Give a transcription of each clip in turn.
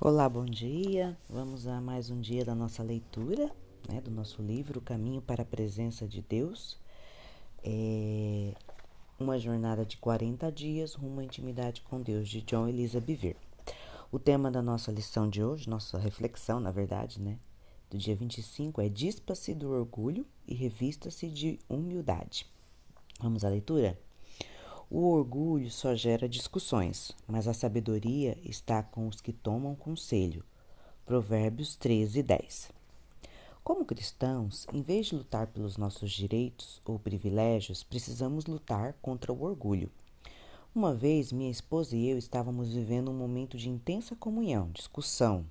Olá, bom dia. Vamos a mais um dia da nossa leitura, né, do nosso livro Caminho para a Presença de Deus. É uma jornada de 40 dias rumo à intimidade com Deus, de John Elisa Bevere. O tema da nossa lição de hoje, nossa reflexão, na verdade, né, do dia 25 é Dispa-se do orgulho e revista-se de humildade. Vamos à leitura? O orgulho só gera discussões, mas a sabedoria está com os que tomam conselho. Provérbios 13, 10. Como cristãos, em vez de lutar pelos nossos direitos ou privilégios, precisamos lutar contra o orgulho. Uma vez, minha esposa e eu estávamos vivendo um momento de intensa comunhão, discussão.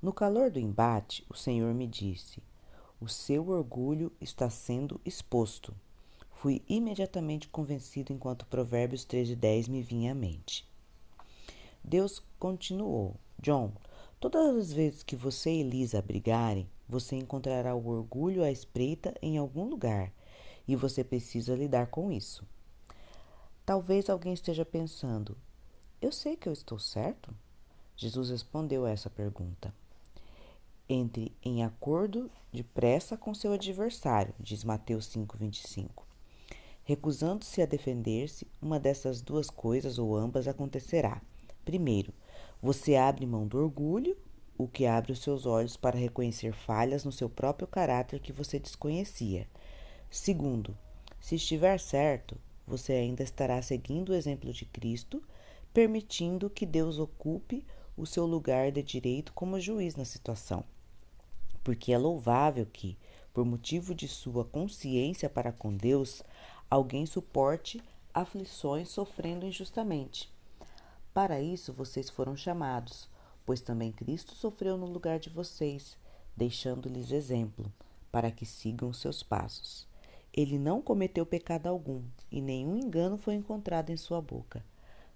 No calor do embate, o Senhor me disse: O seu orgulho está sendo exposto. Fui imediatamente convencido enquanto Provérbios 13:10 me vinha à mente. Deus continuou: John, todas as vezes que você e Elisa brigarem, você encontrará o orgulho à espreita em algum lugar e você precisa lidar com isso. Talvez alguém esteja pensando: Eu sei que eu estou certo? Jesus respondeu a essa pergunta. Entre em acordo depressa com seu adversário, diz Mateus 5:25. Recusando-se a defender-se, uma dessas duas coisas ou ambas acontecerá. Primeiro, você abre mão do orgulho, o que abre os seus olhos para reconhecer falhas no seu próprio caráter que você desconhecia. Segundo, se estiver certo, você ainda estará seguindo o exemplo de Cristo, permitindo que Deus ocupe o seu lugar de direito como juiz na situação. Porque é louvável que, por motivo de sua consciência para com Deus, alguém suporte aflições sofrendo injustamente. Para isso vocês foram chamados, pois também Cristo sofreu no lugar de vocês, deixando-lhes exemplo, para que sigam seus passos. Ele não cometeu pecado algum, e nenhum engano foi encontrado em sua boca.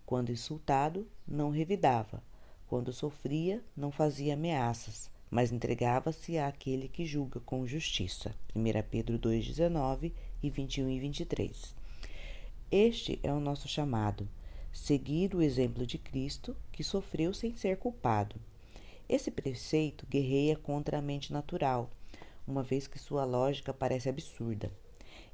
Quando insultado, não revidava. Quando sofria, não fazia ameaças, mas entregava-se àquele que julga com justiça. 1 Pedro 2,19 e 21 e 23. Este é o nosso chamado: seguir o exemplo de Cristo, que sofreu sem ser culpado. Esse preceito guerreia contra a mente natural, uma vez que sua lógica parece absurda.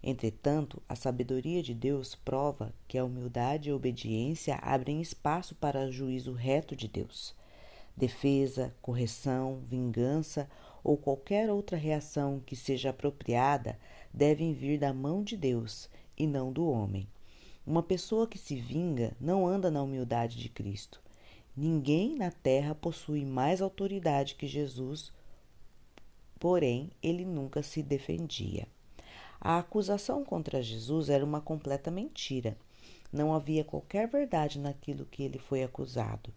Entretanto, a sabedoria de Deus prova que a humildade e a obediência abrem espaço para o juízo reto de Deus. Defesa, correção, vingança ou qualquer outra reação que seja apropriada devem vir da mão de Deus e não do homem. Uma pessoa que se vinga não anda na humildade de Cristo. Ninguém na terra possui mais autoridade que Jesus, porém ele nunca se defendia. A acusação contra Jesus era uma completa mentira. Não havia qualquer verdade naquilo que ele foi acusado.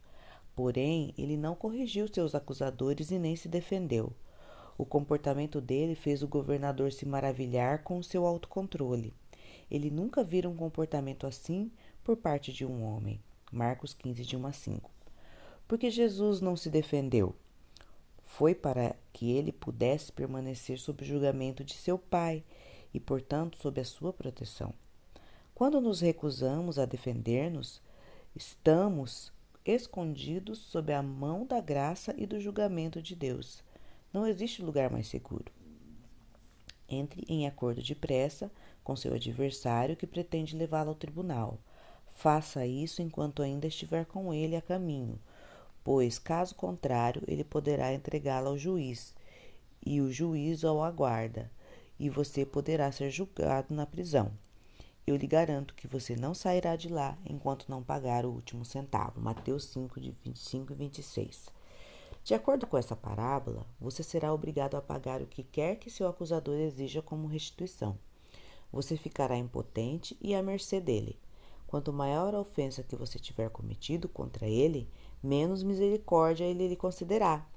Porém, ele não corrigiu seus acusadores e nem se defendeu. O comportamento dele fez o governador se maravilhar com o seu autocontrole. Ele nunca vira um comportamento assim por parte de um homem. Marcos 15, de 1 a 5. Porque Jesus não se defendeu. Foi para que ele pudesse permanecer sob julgamento de seu pai e, portanto, sob a sua proteção. Quando nos recusamos a defender-nos, estamos escondidos sob a mão da graça e do julgamento de Deus. Não existe lugar mais seguro. Entre em acordo depressa com seu adversário que pretende levá-lo ao tribunal. Faça isso enquanto ainda estiver com ele a caminho, pois, caso contrário, ele poderá entregá-lo ao juiz, e o juiz ao aguarda, e você poderá ser julgado na prisão. Eu lhe garanto que você não sairá de lá enquanto não pagar o último centavo. Mateus 5, de 25 e 26. De acordo com essa parábola, você será obrigado a pagar o que quer que seu acusador exija como restituição. Você ficará impotente e à mercê dele. Quanto maior a ofensa que você tiver cometido contra ele, menos misericórdia ele lhe concederá.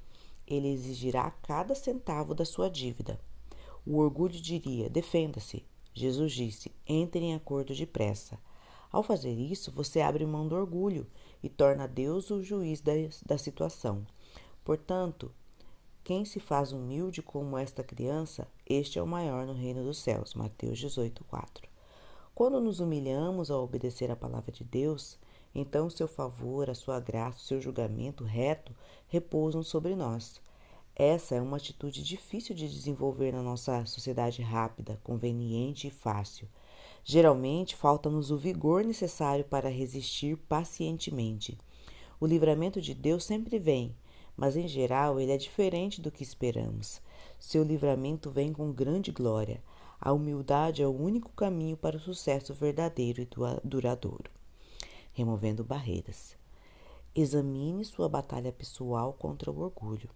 Ele exigirá cada centavo da sua dívida. O orgulho diria: defenda-se, Jesus disse: entre em acordo depressa. Ao fazer isso, você abre mão do orgulho e torna Deus o juiz da, da situação. Portanto, quem se faz humilde como esta criança, este é o maior no reino dos céus. Mateus 18, 4. Quando nos humilhamos ao obedecer a palavra de Deus, Então, o seu favor, a sua graça, o seu julgamento reto repousam sobre nós. Essa é uma atitude difícil de desenvolver na nossa sociedade rápida, conveniente e fácil. Geralmente, falta-nos o vigor necessário para resistir pacientemente. O livramento de Deus sempre vem, mas em geral ele é diferente do que esperamos. Seu livramento vem com grande glória. A humildade é o único caminho para o sucesso verdadeiro e duradouro. Removendo barreiras. Examine sua batalha pessoal contra o orgulho.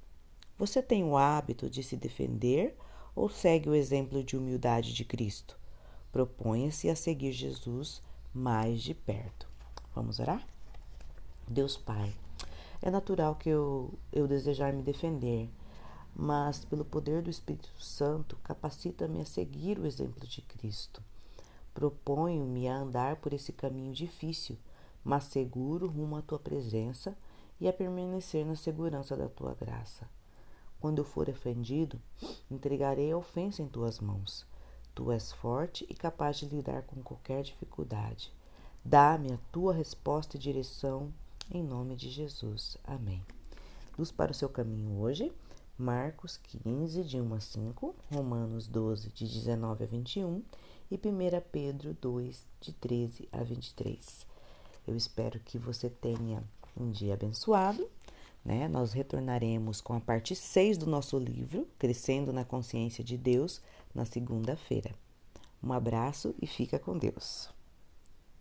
Você tem o hábito de se defender ou segue o exemplo de humildade de Cristo? Proponha-se a seguir Jesus mais de perto. Vamos orar? Deus Pai, é natural que eu, eu desejar me defender, mas pelo poder do Espírito Santo, capacita-me a seguir o exemplo de Cristo. Proponho-me a andar por esse caminho difícil, mas seguro rumo à tua presença e a permanecer na segurança da tua graça. Quando eu for ofendido, entregarei a ofensa em tuas mãos. Tu és forte e capaz de lidar com qualquer dificuldade. Dá-me a tua resposta e direção, em nome de Jesus. Amém. Luz para o seu caminho hoje. Marcos 15, de 1 a 5, Romanos 12, de 19 a 21 e 1 Pedro 2, de 13 a 23. Eu espero que você tenha um dia abençoado né? Nós retornaremos com a parte 6 do nosso livro, Crescendo na Consciência de Deus, na segunda-feira. Um abraço e fica com Deus.